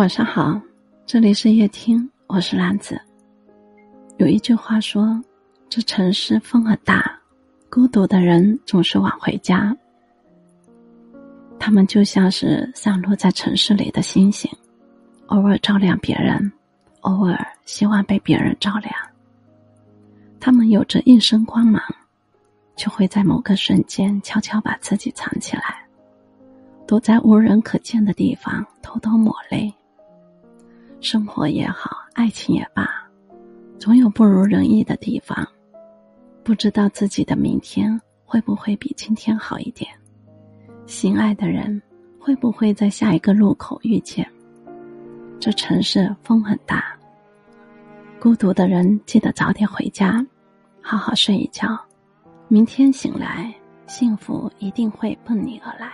晚上好，这里是夜听，我是兰子。有一句话说：“这城市风很大，孤独的人总是晚回家。”他们就像是散落在城市里的星星，偶尔照亮别人，偶尔希望被别人照亮。他们有着一身光芒，却会在某个瞬间悄悄把自己藏起来，躲在无人可见的地方偷偷抹泪。生活也好，爱情也罢，总有不如人意的地方。不知道自己的明天会不会比今天好一点，心爱的人会不会在下一个路口遇见？这城市风很大，孤独的人记得早点回家，好好睡一觉。明天醒来，幸福一定会奔你而来。